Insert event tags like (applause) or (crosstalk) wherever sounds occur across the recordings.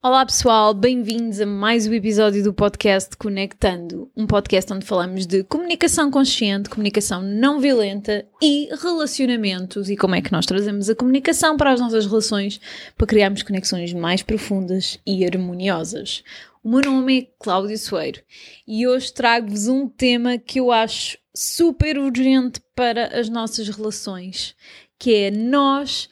Olá pessoal, bem-vindos a mais um episódio do podcast Conectando, um podcast onde falamos de comunicação consciente, comunicação não violenta e relacionamentos e como é que nós trazemos a comunicação para as nossas relações para criarmos conexões mais profundas e harmoniosas. O meu nome é Cláudio Soeiro e hoje trago-vos um tema que eu acho super urgente para as nossas relações, que é nós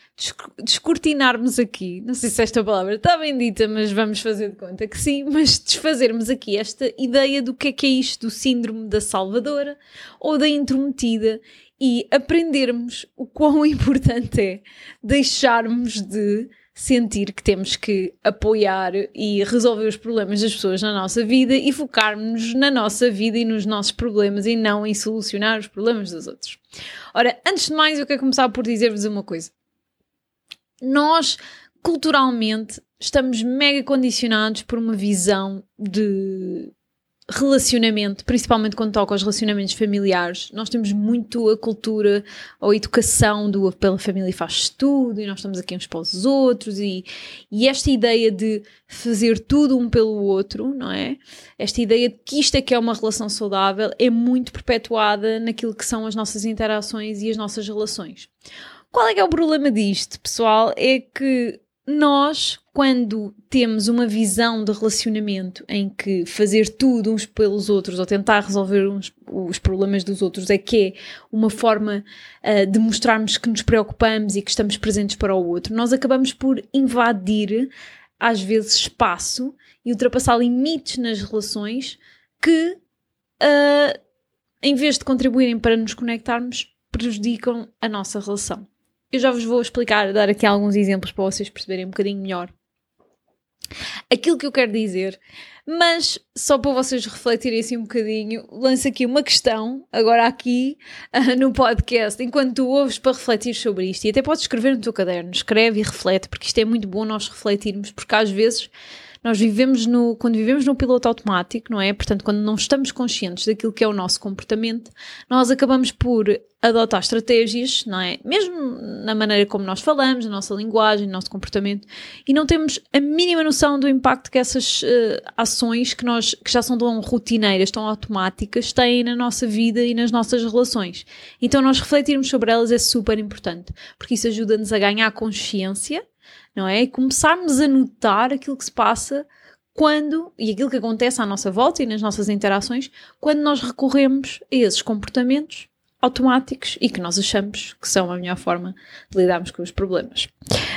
descortinarmos aqui, não sei se esta palavra está bem dita, mas vamos fazer de conta que sim, mas desfazermos aqui esta ideia do que é que é isto do síndrome da salvadora ou da intrometida e aprendermos o quão (laughs) importante é deixarmos de sentir que temos que apoiar e resolver os problemas das pessoas na nossa vida e focarmos na nossa vida e nos nossos problemas e não em solucionar os problemas dos outros. Ora, antes de mais, eu quero começar por dizer-vos uma coisa nós culturalmente estamos mega condicionados por uma visão de relacionamento, principalmente quando toca aos relacionamentos familiares. Nós temos muito a cultura ou a educação do pela família faz tudo e nós estamos aqui uns para os outros e, e esta ideia de fazer tudo um pelo outro, não é? Esta ideia de que isto é que é uma relação saudável é muito perpetuada naquilo que são as nossas interações e as nossas relações. Qual é que é o problema disto, pessoal? É que nós, quando temos uma visão de relacionamento em que fazer tudo uns pelos outros ou tentar resolver uns, os problemas dos outros é que é uma forma uh, de mostrarmos que nos preocupamos e que estamos presentes para o outro, nós acabamos por invadir, às vezes, espaço e ultrapassar limites nas relações que, uh, em vez de contribuírem para nos conectarmos, prejudicam a nossa relação. Eu já vos vou explicar, dar aqui alguns exemplos para vocês perceberem um bocadinho melhor aquilo que eu quero dizer. Mas só para vocês refletirem assim um bocadinho, lanço aqui uma questão, agora aqui (laughs) no podcast, enquanto tu ouves para refletir sobre isto. E até podes escrever no teu caderno, escreve e reflete, porque isto é muito bom nós refletirmos, porque às vezes nós vivemos no, quando vivemos no piloto automático, não é? Portanto, quando não estamos conscientes daquilo que é o nosso comportamento, nós acabamos por adotar estratégias, não é? Mesmo na maneira como nós falamos, na nossa linguagem, no nosso comportamento, e não temos a mínima noção do impacto que essas uh, ações que nós que já são tão rotineiras, tão automáticas, têm na nossa vida e nas nossas relações. Então, nós refletirmos sobre elas é super importante, porque isso ajuda-nos a ganhar consciência não é? E começarmos a notar aquilo que se passa quando, e aquilo que acontece à nossa volta e nas nossas interações, quando nós recorremos a esses comportamentos automáticos e que nós achamos que são a melhor forma de lidarmos com os problemas.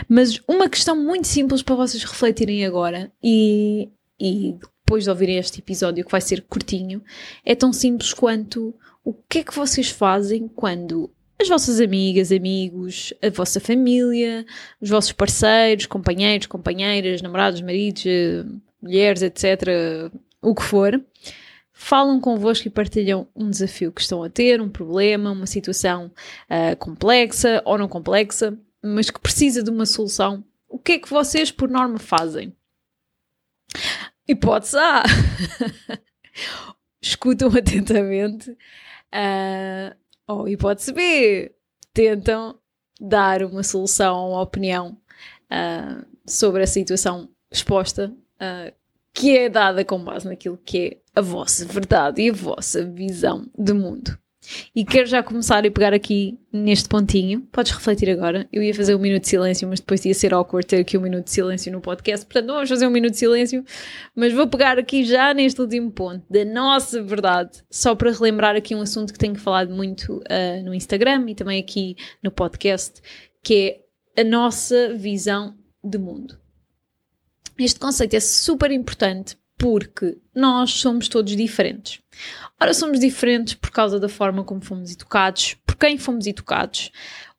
Mas uma questão muito simples para vocês refletirem agora e, e depois de ouvirem este episódio, que vai ser curtinho, é tão simples quanto o que é que vocês fazem quando as vossas amigas, amigos, a vossa família, os vossos parceiros, companheiros, companheiras, namorados, maridos, eh, mulheres, etc., o que for, falam convosco e partilham um desafio que estão a ter, um problema, uma situação uh, complexa ou não complexa, mas que precisa de uma solução. O que é que vocês, por norma, fazem? Hipótese A. (laughs) Escutam atentamente. Uh, ou hipótese B, tentam dar uma solução, uma opinião uh, sobre a situação exposta, uh, que é dada com base naquilo que é a vossa verdade e a vossa visão de mundo. E quero já começar a pegar aqui neste pontinho. Podes refletir agora. Eu ia fazer um minuto de silêncio, mas depois ia ser awkward ter aqui um minuto de silêncio no podcast. Portanto, não vamos fazer um minuto de silêncio, mas vou pegar aqui já neste último ponto da nossa verdade, só para relembrar aqui um assunto que tenho falado muito uh, no Instagram e também aqui no podcast, que é a nossa visão de mundo. Este conceito é super importante porque nós somos todos diferentes. Ora, somos diferentes por causa da forma como fomos educados, por quem fomos educados,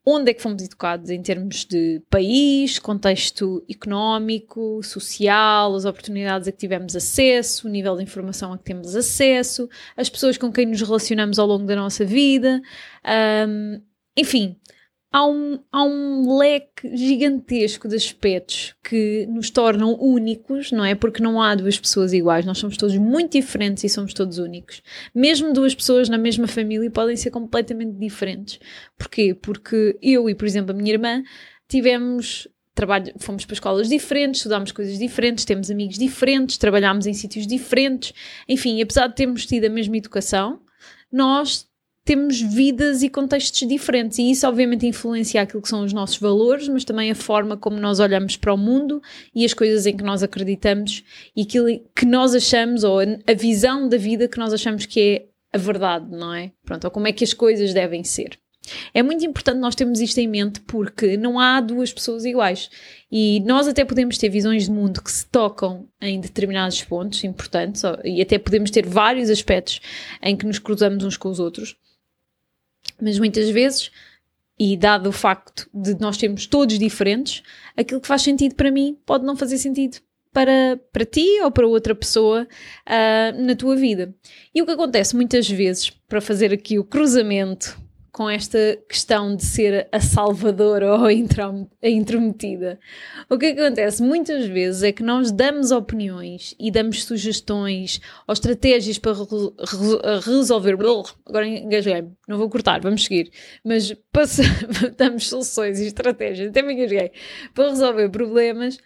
onde é que fomos educados em termos de país, contexto económico, social, as oportunidades a que tivemos acesso, o nível de informação a que temos acesso, as pessoas com quem nos relacionamos ao longo da nossa vida, um, enfim, há um, há um leque gigantesco de aspectos que nos tornam únicos, não é? Porque não há duas pessoas iguais, nós somos todos muito diferentes e somos todos únicos. Mesmo duas pessoas na mesma família podem ser completamente diferentes. Porquê? Porque eu e, por exemplo, a minha irmã tivemos trabalho, fomos para escolas diferentes, estudámos coisas diferentes, temos amigos diferentes, trabalhámos em sítios diferentes, enfim, apesar de termos tido a mesma educação, nós temos vidas e contextos diferentes e isso obviamente influencia aquilo que são os nossos valores, mas também a forma como nós olhamos para o mundo e as coisas em que nós acreditamos e aquilo que nós achamos ou a visão da vida que nós achamos que é a verdade, não é? Pronto, ou como é que as coisas devem ser. É muito importante nós termos isto em mente porque não há duas pessoas iguais e nós até podemos ter visões de mundo que se tocam em determinados pontos importantes e até podemos ter vários aspectos em que nos cruzamos uns com os outros, mas muitas vezes, e dado o facto de nós sermos todos diferentes, aquilo que faz sentido para mim pode não fazer sentido para, para ti ou para outra pessoa uh, na tua vida. E o que acontece muitas vezes, para fazer aqui o cruzamento com esta questão de ser a salvadora ou a intrometida. O que acontece muitas vezes é que nós damos opiniões e damos sugestões ou estratégias para resolver. Agora engasguei não vou cortar, vamos seguir. Mas (laughs) damos soluções e estratégias, até me engasguei, para resolver problemas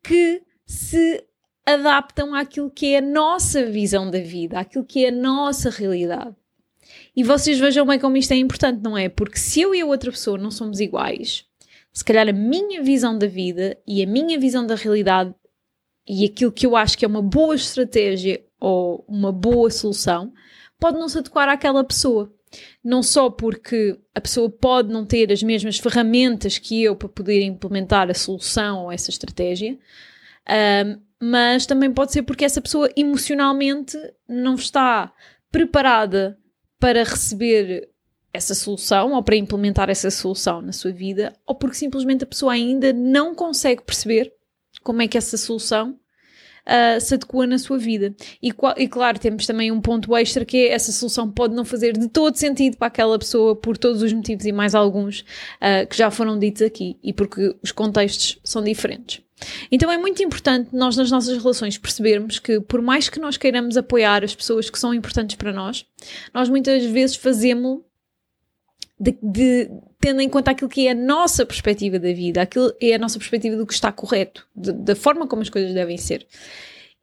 que se adaptam àquilo que é a nossa visão da vida, àquilo que é a nossa realidade. E vocês vejam bem como isto é importante, não é? Porque se eu e a outra pessoa não somos iguais, se calhar a minha visão da vida e a minha visão da realidade e aquilo que eu acho que é uma boa estratégia ou uma boa solução pode não se adequar àquela pessoa. Não só porque a pessoa pode não ter as mesmas ferramentas que eu para poder implementar a solução ou essa estratégia, mas também pode ser porque essa pessoa emocionalmente não está preparada para receber essa solução ou para implementar essa solução na sua vida, ou porque simplesmente a pessoa ainda não consegue perceber como é que essa solução uh, se adequa na sua vida. E, e, claro, temos também um ponto extra que é essa solução pode não fazer de todo sentido para aquela pessoa por todos os motivos e mais alguns uh, que já foram ditos aqui e porque os contextos são diferentes. Então é muito importante nós nas nossas relações percebermos que por mais que nós queiramos apoiar as pessoas que são importantes para nós, nós muitas vezes fazemos de, de, tendo em conta aquilo que é a nossa perspectiva da vida, aquilo é a nossa perspectiva do que está correto, da forma como as coisas devem ser.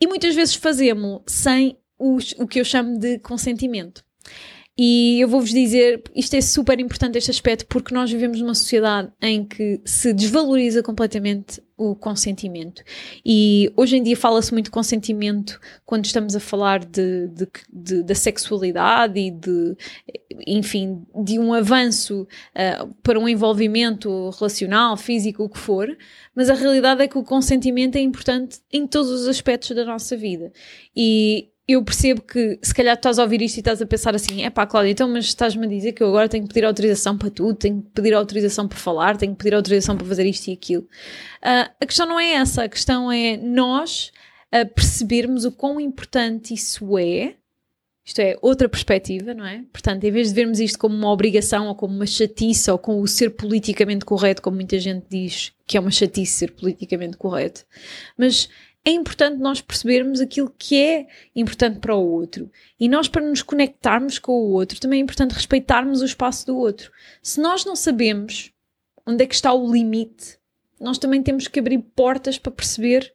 E muitas vezes fazemos sem os, o que eu chamo de consentimento. E eu vou-vos dizer, isto é super importante este aspecto, porque nós vivemos numa sociedade em que se desvaloriza completamente o consentimento. E hoje em dia fala-se muito de consentimento quando estamos a falar de, de, de, da sexualidade e de, enfim, de um avanço uh, para um envolvimento relacional, físico, o que for, mas a realidade é que o consentimento é importante em todos os aspectos da nossa vida. E eu percebo que se calhar estás a ouvir isto e estás a pensar assim: é pá, Cláudia, então, mas estás-me a dizer que eu agora tenho que pedir autorização para tudo, tenho que pedir autorização para falar, tenho que pedir autorização para fazer isto e aquilo. Uh, a questão não é essa, a questão é nós uh, percebermos o quão importante isso é. Isto é outra perspectiva, não é? Portanto, em vez de vermos isto como uma obrigação ou como uma chatice ou com o ser politicamente correto, como muita gente diz que é uma chatice ser politicamente correto, mas é importante nós percebermos aquilo que é importante para o outro. E nós, para nos conectarmos com o outro, também é importante respeitarmos o espaço do outro. Se nós não sabemos onde é que está o limite, nós também temos que abrir portas para perceber,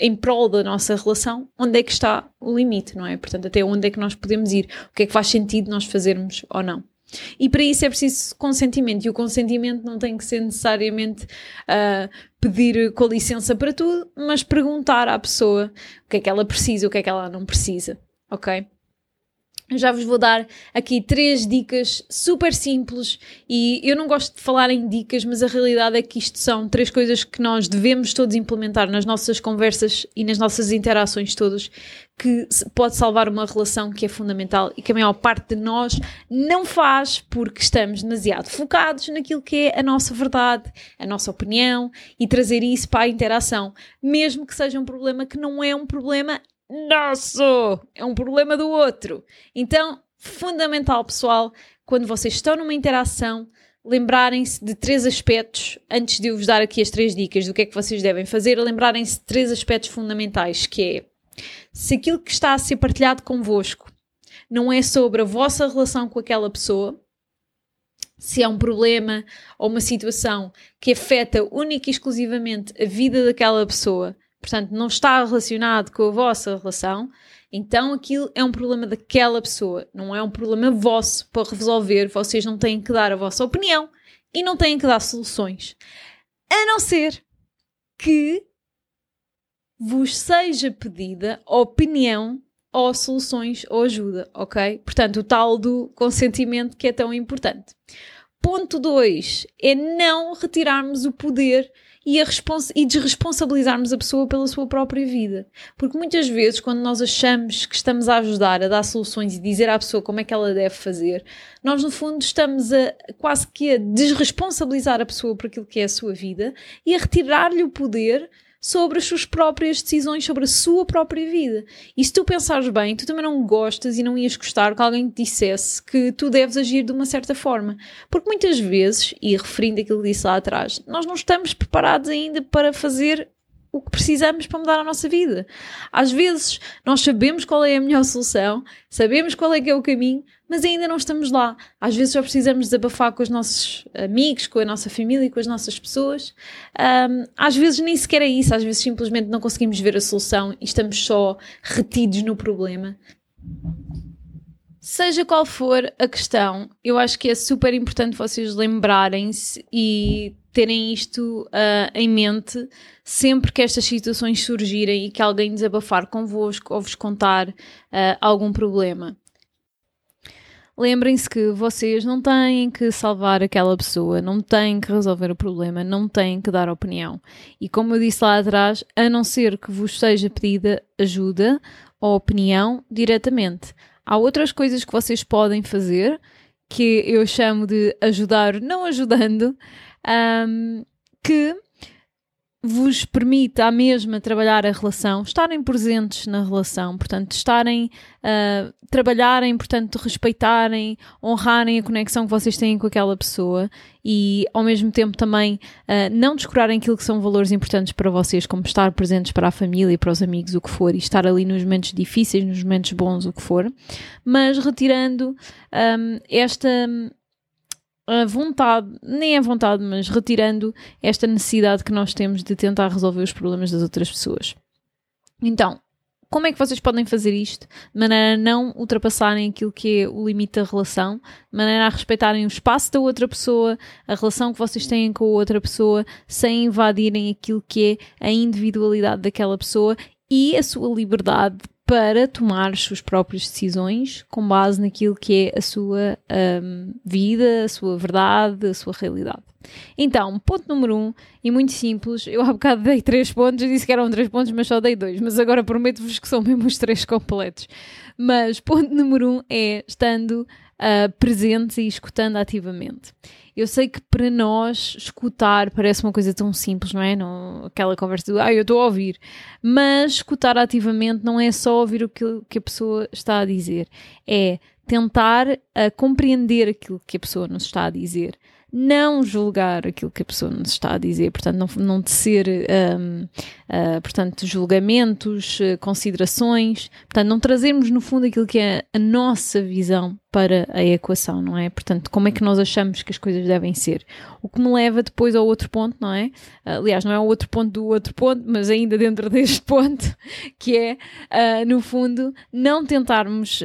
em prol da nossa relação, onde é que está o limite, não é? Portanto, até onde é que nós podemos ir, o que é que faz sentido nós fazermos ou não. E para isso é preciso consentimento, e o consentimento não tem que ser necessariamente uh, pedir com licença para tudo, mas perguntar à pessoa o que é que ela precisa, o que é que ela não precisa, ok? Já vos vou dar aqui três dicas super simples e eu não gosto de falar em dicas, mas a realidade é que isto são três coisas que nós devemos todos implementar nas nossas conversas e nas nossas interações todas que pode salvar uma relação que é fundamental e que a maior parte de nós não faz porque estamos demasiado focados naquilo que é a nossa verdade, a nossa opinião e trazer isso para a interação, mesmo que seja um problema que não é um problema nosso, é um problema do outro. Então, fundamental, pessoal, quando vocês estão numa interação, lembrarem-se de três aspectos, antes de eu vos dar aqui as três dicas do que é que vocês devem fazer, lembrarem-se de três aspectos fundamentais, que é se aquilo que está a ser partilhado convosco não é sobre a vossa relação com aquela pessoa, se é um problema ou uma situação que afeta única e exclusivamente a vida daquela pessoa, portanto não está relacionado com a vossa relação, então aquilo é um problema daquela pessoa, não é um problema vosso para resolver. Vocês não têm que dar a vossa opinião e não têm que dar soluções. A não ser que vos seja pedida opinião ou soluções ou ajuda, ok? Portanto, o tal do consentimento que é tão importante. Ponto 2 é não retirarmos o poder e, e desresponsabilizarmos a pessoa pela sua própria vida. Porque muitas vezes, quando nós achamos que estamos a ajudar, a dar soluções e dizer à pessoa como é que ela deve fazer, nós no fundo estamos a quase que a desresponsabilizar a pessoa por aquilo que é a sua vida e a retirar-lhe o poder sobre as suas próprias decisões, sobre a sua própria vida. E se tu pensares bem, tu também não gostas e não ias gostar que alguém te dissesse que tu deves agir de uma certa forma. Porque muitas vezes, e referindo aquilo que disse lá atrás, nós não estamos preparados ainda para fazer o que precisamos para mudar a nossa vida. Às vezes nós sabemos qual é a melhor solução, sabemos qual é que é o caminho, mas ainda não estamos lá. Às vezes só precisamos desabafar com os nossos amigos, com a nossa família, com as nossas pessoas. Um, às vezes nem sequer é isso, às vezes simplesmente não conseguimos ver a solução e estamos só retidos no problema. Seja qual for a questão, eu acho que é super importante vocês lembrarem-se e terem isto uh, em mente sempre que estas situações surgirem e que alguém desabafar convosco ou vos contar uh, algum problema. Lembrem-se que vocês não têm que salvar aquela pessoa, não têm que resolver o problema, não têm que dar opinião. E como eu disse lá atrás, a não ser que vos seja pedida ajuda ou opinião diretamente Há outras coisas que vocês podem fazer que eu chamo de ajudar não ajudando, um, que vos permite à mesma trabalhar a relação, estarem presentes na relação, portanto, estarem, uh, trabalharem, portanto, respeitarem, honrarem a conexão que vocês têm com aquela pessoa e, ao mesmo tempo, também uh, não descurarem aquilo que são valores importantes para vocês, como estar presentes para a família para os amigos, o que for, e estar ali nos momentos difíceis, nos momentos bons, o que for, mas retirando um, esta a vontade, nem a vontade, mas retirando esta necessidade que nós temos de tentar resolver os problemas das outras pessoas. Então, como é que vocês podem fazer isto de maneira a não ultrapassarem aquilo que é o limite da relação, de maneira a respeitarem o espaço da outra pessoa, a relação que vocês têm com a outra pessoa, sem invadirem aquilo que é a individualidade daquela pessoa e a sua liberdade para tomar as suas próprias decisões com base naquilo que é a sua um, vida, a sua verdade, a sua realidade. Então, ponto número um, e muito simples, eu há bocado dei três pontos, disse que eram três pontos, mas só dei dois, mas agora prometo-vos que são mesmo os três completos. Mas ponto número um é estando uh, presentes e escutando ativamente. Eu sei que para nós escutar parece uma coisa tão simples, não é? Não, aquela conversa do ah, eu estou a ouvir. Mas escutar ativamente não é só ouvir o que, que a pessoa está a dizer, é tentar uh, compreender aquilo que a pessoa nos está a dizer não julgar aquilo que a pessoa nos está a dizer, portanto, não, não tecer, um, uh, ah, portanto, julgamentos, uh, considerações, portanto, não trazermos no fundo aquilo que é a nossa visão para a equação, não é? Portanto, como é que nós achamos que as coisas devem ser? O que me leva depois ao outro ponto, não é? Aliás, não é o outro ponto do outro ponto, mas ainda dentro (laughs) deste ponto, que é, uh, no fundo, não tentarmos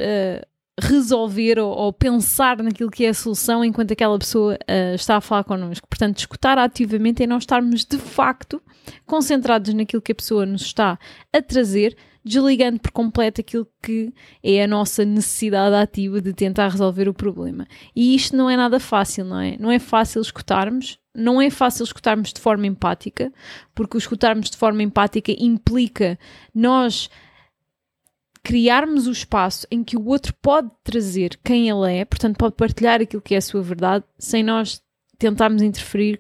resolver ou, ou, pensar naquilo que é a solução enquanto aquela pessoa uh, está a falar connosco. Portanto, escutar ativamente é nós estarmos de facto concentrados naquilo que a pessoa nos está a trazer, desligando por completo aquilo que é a nossa necessidade ativa de tentar resolver o problema. E isto não é nada fácil, não é? Não é fácil escutarmos, não é fácil escutarmos de forma empática, porque o escutarmos de forma empática implica nós criarmos o espaço em que o outro pode trazer quem ele é, portanto, pode partilhar aquilo que é a sua verdade, sem nós tentarmos interferir,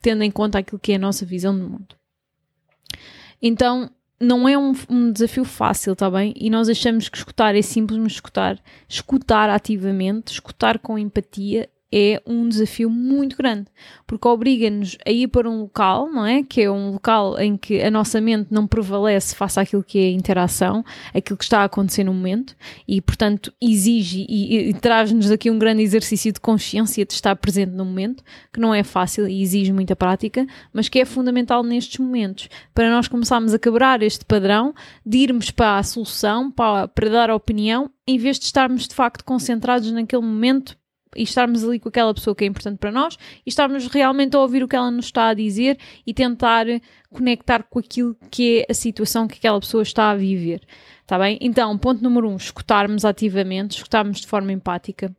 tendo em conta aquilo que é a nossa visão do mundo. Então, não é um, um desafio fácil, está bem? E nós achamos que escutar é simples, mas escutar, escutar ativamente, escutar com empatia, é um desafio muito grande, porque obriga-nos a ir para um local, não é? Que é um local em que a nossa mente não prevalece face àquilo que é a interação, aquilo que está a acontecer no momento, e portanto exige e, e, e traz-nos aqui um grande exercício de consciência de estar presente no momento, que não é fácil e exige muita prática, mas que é fundamental nestes momentos, para nós começarmos a quebrar este padrão de irmos para a solução, para, para dar a opinião, em vez de estarmos de facto concentrados naquele momento e estarmos ali com aquela pessoa que é importante para nós e estarmos realmente a ouvir o que ela nos está a dizer e tentar conectar com aquilo que é a situação que aquela pessoa está a viver. Está bem? Então, ponto número um, escutarmos ativamente, escutarmos de forma empática.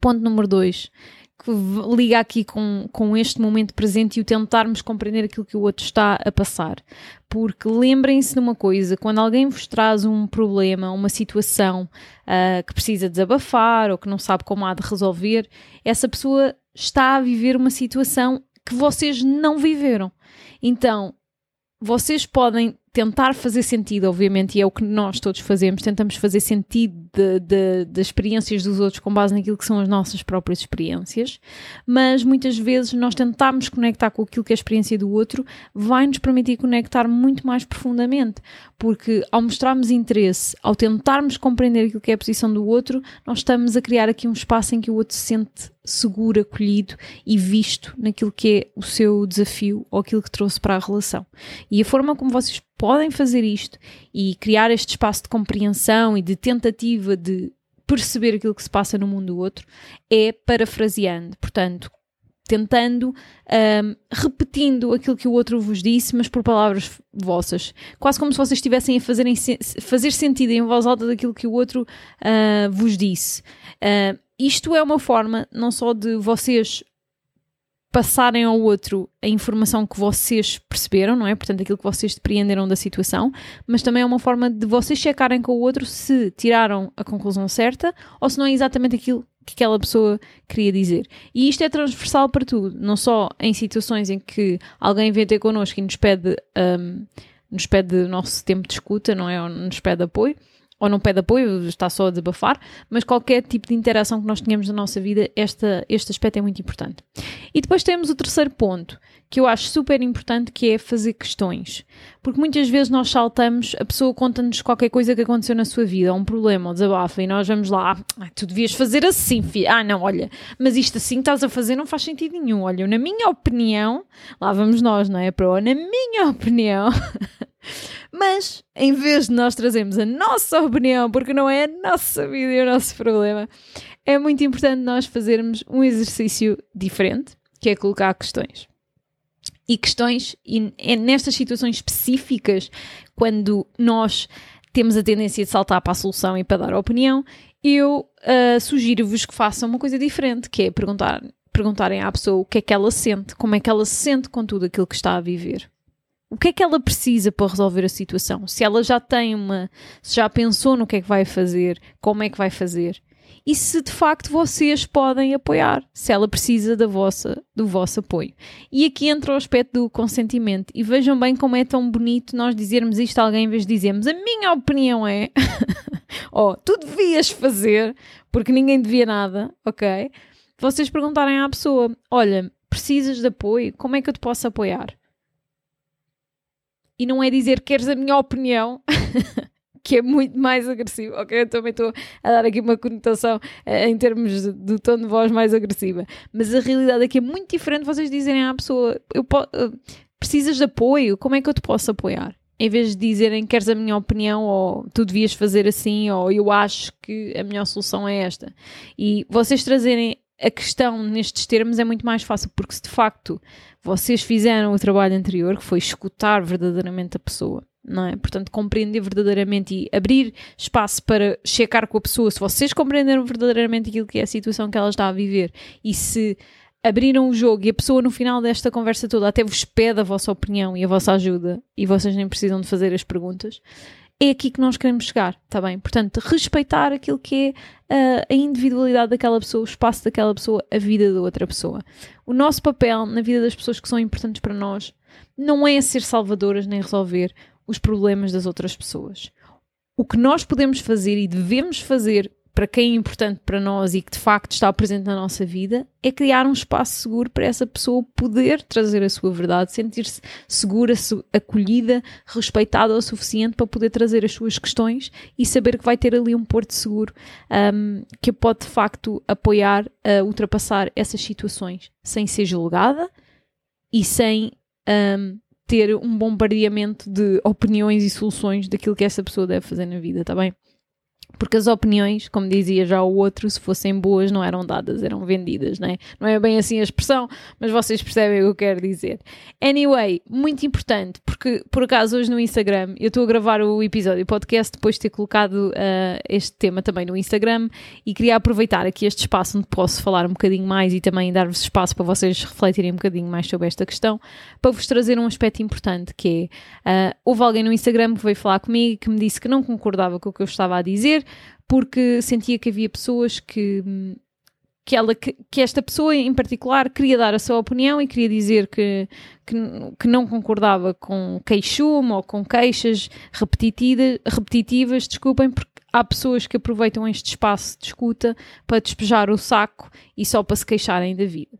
Ponto número dois, que liga aqui com, com este momento presente e o tentarmos compreender aquilo que o outro está a passar. Porque lembrem-se de uma coisa: quando alguém vos traz um problema, uma situação uh, que precisa desabafar ou que não sabe como há de resolver, essa pessoa está a viver uma situação que vocês não viveram. Então, vocês podem tentar fazer sentido, obviamente, e é o que nós todos fazemos, tentamos fazer sentido das experiências dos outros com base naquilo que são as nossas próprias experiências, mas muitas vezes nós tentarmos conectar com aquilo que é a experiência do outro vai nos permitir conectar muito mais profundamente, porque ao mostrarmos interesse, ao tentarmos compreender aquilo que é a posição do outro, nós estamos a criar aqui um espaço em que o outro se sente seguro, acolhido e visto naquilo que é o seu desafio ou aquilo que trouxe para a relação. E a forma como vocês podem fazer isto e criar este espaço de compreensão e de tentativa de perceber aquilo que se passa no mundo do outro é parafraseando. Portanto, tentando, um, repetindo aquilo que o outro vos disse, mas por palavras vossas. Quase como se vocês estivessem a fazerem, fazer sentido em voz alta daquilo que o outro uh, vos disse. Uh, isto é uma forma não só de vocês passarem ao outro a informação que vocês perceberam, não é? Portanto, aquilo que vocês depreenderam da situação, mas também é uma forma de vocês checarem com o outro se tiraram a conclusão certa ou se não é exatamente aquilo que aquela pessoa queria dizer. E isto é transversal para tudo, não só em situações em que alguém vem ter connosco e nos pede, um, nos pede nosso tempo de escuta, não é? Ou nos pede apoio, ou não pede apoio, está só a desabafar, mas qualquer tipo de interação que nós tenhamos na nossa vida, esta, este aspecto é muito importante. E depois temos o terceiro ponto, que eu acho super importante, que é fazer questões. Porque muitas vezes nós saltamos, a pessoa conta-nos qualquer coisa que aconteceu na sua vida, um problema, um desabafa, e nós vamos lá, ah, tu devias fazer assim, filho. Ah, não, olha, mas isto assim estás a fazer não faz sentido nenhum. Olha, na minha opinião, lá vamos nós, não é? Para na minha opinião. (laughs) Mas, em vez de nós trazermos a nossa opinião, porque não é a nossa vida e o nosso problema, é muito importante nós fazermos um exercício diferente, que é colocar questões. E questões, e é nestas situações específicas, quando nós temos a tendência de saltar para a solução e para dar a opinião, eu uh, sugiro-vos que façam uma coisa diferente, que é perguntar, perguntarem à pessoa o que é que ela sente, como é que ela se sente com tudo aquilo que está a viver o que é que ela precisa para resolver a situação? Se ela já tem uma, se já pensou no que é que vai fazer, como é que vai fazer? E se de facto vocês podem apoiar, se ela precisa da vossa, do vosso apoio. E aqui entra o aspecto do consentimento. E vejam bem como é tão bonito nós dizermos isto a alguém em vez de dizermos a minha opinião é, (laughs) oh, tu devias fazer, porque ninguém devia nada, ok? Vocês perguntarem à pessoa: olha, precisas de apoio? Como é que eu te posso apoiar? E não é dizer que queres a minha opinião, (laughs) que é muito mais agressivo, ok? Eu também estou a dar aqui uma conotação uh, em termos de, tom de voz mais agressiva, mas a realidade aqui é muito diferente vocês dizerem à pessoa, eu uh, precisas de apoio, como é que eu te posso apoiar? Em vez de dizerem queres a minha opinião, ou tu devias fazer assim, ou eu acho que a melhor solução é esta. E vocês trazerem a questão nestes termos é muito mais fácil, porque se de facto vocês fizeram o trabalho anterior, que foi escutar verdadeiramente a pessoa, não é? Portanto, compreender verdadeiramente e abrir espaço para checar com a pessoa se vocês compreenderam verdadeiramente aquilo que é a situação que ela está a viver e se abriram o jogo e a pessoa no final desta conversa toda até vos pede a vossa opinião e a vossa ajuda e vocês nem precisam de fazer as perguntas, é aqui que nós queremos chegar, está bem? Portanto, respeitar aquilo que é uh, a individualidade daquela pessoa, o espaço daquela pessoa, a vida da outra pessoa. O nosso papel na vida das pessoas que são importantes para nós não é ser salvadoras nem resolver os problemas das outras pessoas. O que nós podemos fazer e devemos fazer para quem é importante para nós e que de facto está presente na nossa vida, é criar um espaço seguro para essa pessoa poder trazer a sua verdade, sentir-se segura, acolhida, respeitada o suficiente para poder trazer as suas questões e saber que vai ter ali um porto seguro um, que pode de facto apoiar a ultrapassar essas situações sem ser julgada e sem um, ter um bombardeamento de opiniões e soluções daquilo que essa pessoa deve fazer na vida, tá bem? Porque as opiniões, como dizia já o outro, se fossem boas não eram dadas, eram vendidas, não é? Não é bem assim a expressão, mas vocês percebem o que eu quero dizer. Anyway, muito importante, porque por acaso hoje no Instagram, eu estou a gravar o episódio podcast depois de ter colocado uh, este tema também no Instagram e queria aproveitar aqui este espaço onde posso falar um bocadinho mais e também dar-vos espaço para vocês refletirem um bocadinho mais sobre esta questão, para vos trazer um aspecto importante que é, uh, houve alguém no Instagram que veio falar comigo que me disse que não concordava com o que eu estava a dizer, porque sentia que havia pessoas que, que, ela, que, que, esta pessoa em particular queria dar a sua opinião e queria dizer que, que, que não concordava com queixume ou com queixas repetitivas, repetitivas, desculpem, porque há pessoas que aproveitam este espaço de escuta para despejar o saco e só para se queixarem da vida.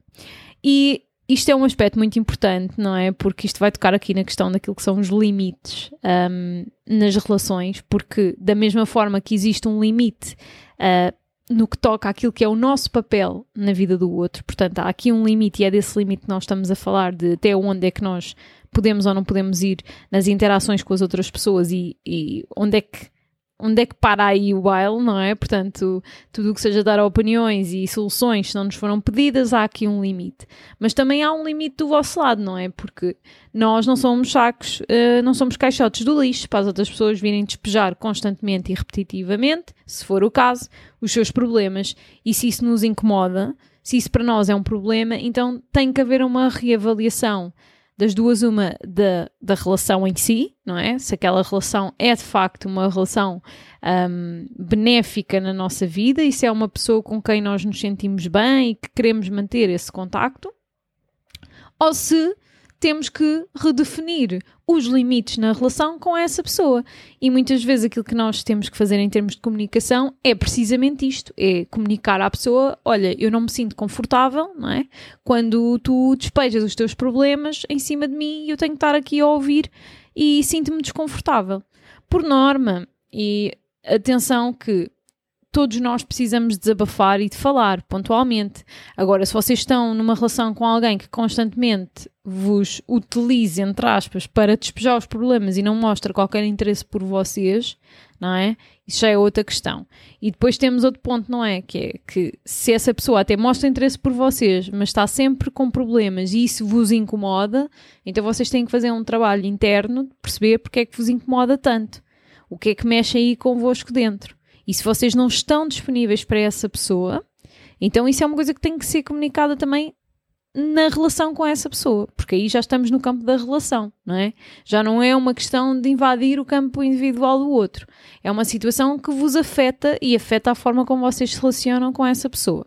E isto é um aspecto muito importante, não é? Porque isto vai tocar aqui na questão daquilo que são os limites um, nas relações, porque da mesma forma que existe um limite uh, no que toca àquilo que é o nosso papel na vida do outro, portanto, há aqui um limite e é desse limite que nós estamos a falar de até onde é que nós podemos ou não podemos ir nas interações com as outras pessoas e, e onde é que onde é que para aí o baile, não é? Portanto, tudo o que seja dar opiniões e soluções, se não nos foram pedidas, há aqui um limite. Mas também há um limite do vosso lado, não é? Porque nós não somos sacos, uh, não somos caixotes do lixo para as outras pessoas virem despejar constantemente e repetitivamente, se for o caso, os seus problemas. E se isso nos incomoda, se isso para nós é um problema, então tem que haver uma reavaliação das duas, uma da, da relação em si, não é? Se aquela relação é de facto uma relação um, benéfica na nossa vida e se é uma pessoa com quem nós nos sentimos bem e que queremos manter esse contacto, ou se temos que redefinir os limites na relação com essa pessoa. E muitas vezes aquilo que nós temos que fazer em termos de comunicação é precisamente isto: é comunicar à pessoa: olha, eu não me sinto confortável, não é? Quando tu despejas os teus problemas em cima de mim e eu tenho que estar aqui a ouvir e sinto-me desconfortável. Por norma, e atenção que todos nós precisamos desabafar e de falar pontualmente. Agora, se vocês estão numa relação com alguém que constantemente vos utiliza, entre aspas, para despejar os problemas e não mostra qualquer interesse por vocês, não é? Isso já é outra questão. E depois temos outro ponto, não é? Que é que se essa pessoa até mostra interesse por vocês, mas está sempre com problemas e isso vos incomoda, então vocês têm que fazer um trabalho interno de perceber porque é que vos incomoda tanto. O que é que mexe aí convosco dentro. E se vocês não estão disponíveis para essa pessoa, então isso é uma coisa que tem que ser comunicada também na relação com essa pessoa, porque aí já estamos no campo da relação, não é? Já não é uma questão de invadir o campo individual do outro. É uma situação que vos afeta e afeta a forma como vocês se relacionam com essa pessoa.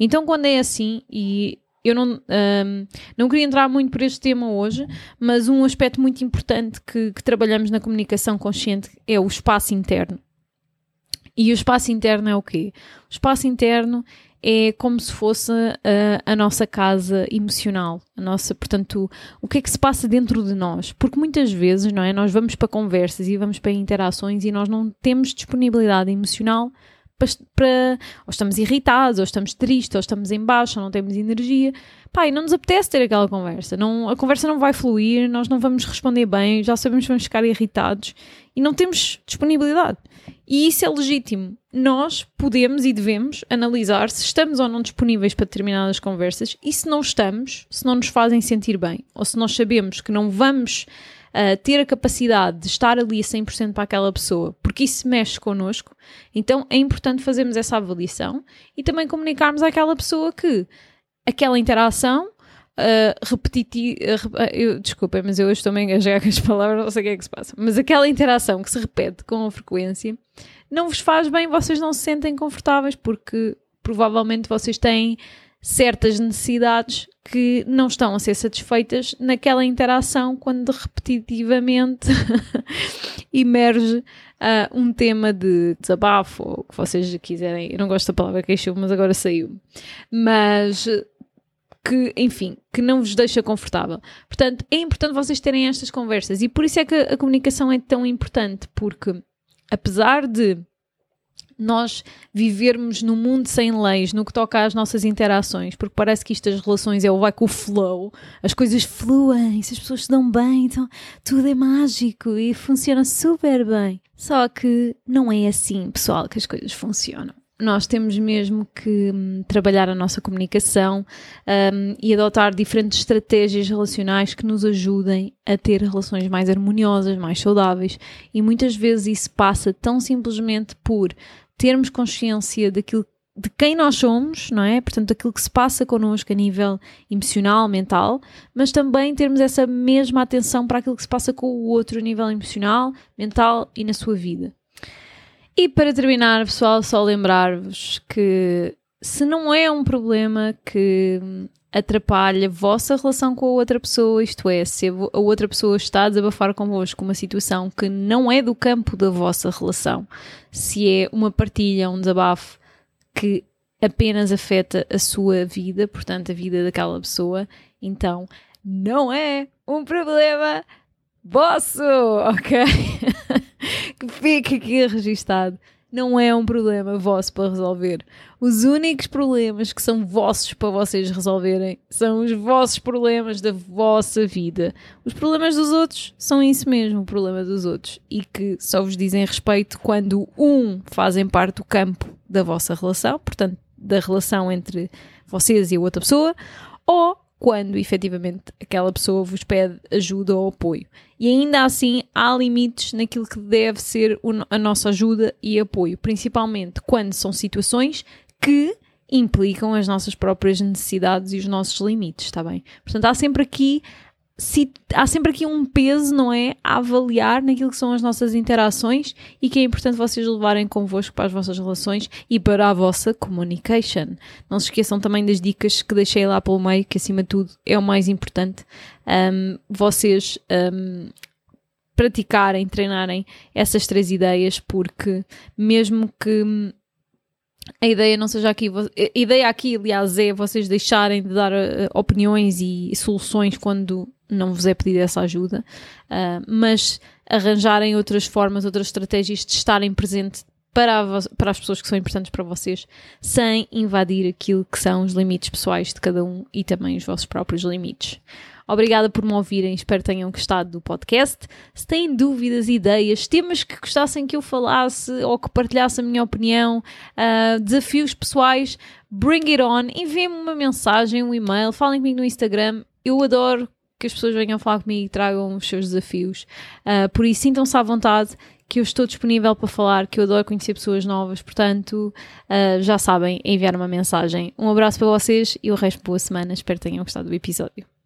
Então, quando é assim, e eu não, um, não queria entrar muito por este tema hoje, mas um aspecto muito importante que, que trabalhamos na comunicação consciente é o espaço interno. E o espaço interno é o quê? O espaço interno é como se fosse a, a, nossa casa emocional, a nossa, portanto, o que é que se passa dentro de nós? Porque muitas vezes, não é, nós vamos para conversas e vamos para interações e nós não temos disponibilidade emocional para, para ou estamos irritados, ou estamos tristes, ou estamos em baixo, ou não temos energia. Pai, não nos apetece ter aquela conversa. Não, a conversa não vai fluir, nós não vamos responder bem, já sabemos que vamos ficar irritados e não temos disponibilidade. E isso é legítimo. Nós podemos e devemos analisar se estamos ou não disponíveis para determinadas conversas e se não estamos, se não nos fazem sentir bem, ou se nós sabemos que não vamos uh, ter a capacidade de estar ali a 100% para aquela pessoa, porque isso mexe connosco, então é importante fazermos essa avaliação e também comunicarmos àquela pessoa que aquela interação uh, repetitiva. Uh, desculpem, mas eu estou a engajar com as palavras, não sei o que é que se passa. Mas aquela interação que se repete com frequência não vos faz bem, vocês não se sentem confortáveis porque provavelmente vocês têm certas necessidades que não estão a ser satisfeitas naquela interação quando repetitivamente (laughs) emerge uh, um tema de desabafo, ou o que vocês quiserem. Eu não gosto da palavra queixo, mas agora saiu. Mas que, enfim, que não vos deixa confortável. Portanto, é importante vocês terem estas conversas e por isso é que a comunicação é tão importante, porque apesar de nós vivermos num mundo sem leis no que toca às nossas interações, porque parece que isto das relações é o vai com o flow, as coisas fluem, se as pessoas se dão bem, então tudo é mágico e funciona super bem. Só que não é assim, pessoal, que as coisas funcionam nós temos mesmo que um, trabalhar a nossa comunicação um, e adotar diferentes estratégias relacionais que nos ajudem a ter relações mais harmoniosas, mais saudáveis. E muitas vezes isso passa tão simplesmente por termos consciência daquilo de quem nós somos, não é? Portanto, daquilo que se passa connosco a nível emocional, mental, mas também termos essa mesma atenção para aquilo que se passa com o outro a nível emocional, mental e na sua vida. E para terminar, pessoal, só lembrar-vos que se não é um problema que atrapalha a vossa relação com a outra pessoa, isto é, se a outra pessoa está a desabafar convosco uma situação que não é do campo da vossa relação, se é uma partilha, um desabafo que apenas afeta a sua vida, portanto a vida daquela pessoa, então não é um problema vosso, (laughs) ok? que fique aqui registado não é um problema vosso para resolver. Os únicos problemas que são vossos para vocês resolverem são os vossos problemas da vossa vida. Os problemas dos outros são isso mesmo, o problema dos outros. E que só vos dizem respeito quando, um, fazem parte do campo da vossa relação, portanto, da relação entre vocês e a outra pessoa, ou quando efetivamente aquela pessoa vos pede ajuda ou apoio. E ainda assim há limites naquilo que deve ser a nossa ajuda e apoio, principalmente quando são situações que implicam as nossas próprias necessidades e os nossos limites, está bem? Portanto, há sempre aqui se, há sempre aqui um peso, não é? A avaliar naquilo que são as nossas interações e que é importante vocês levarem convosco para as vossas relações e para a vossa communication. Não se esqueçam também das dicas que deixei lá pelo meio, que acima de tudo é o mais importante. Um, vocês um, praticarem, treinarem essas três ideias, porque mesmo que a ideia não seja aqui, a ideia aqui, aliás, é vocês deixarem de dar uh, opiniões e soluções quando não vos é pedida essa ajuda, uh, mas arranjarem outras formas, outras estratégias de estarem presente para, para as pessoas que são importantes para vocês, sem invadir aquilo que são os limites pessoais de cada um e também os vossos próprios limites. Obrigada por me ouvirem, espero que tenham gostado do podcast. Se têm dúvidas, ideias, temas que gostassem que eu falasse ou que partilhasse a minha opinião, uh, desafios pessoais, bring it on, enviem-me uma mensagem, um e-mail, falem comigo no Instagram. Eu adoro que as pessoas venham falar comigo e tragam os seus desafios. Uh, por isso, sintam-se à vontade que eu estou disponível para falar, que eu adoro conhecer pessoas novas, portanto, uh, já sabem, enviar uma mensagem. Um abraço para vocês e o resto boa semana. Espero que tenham gostado do episódio.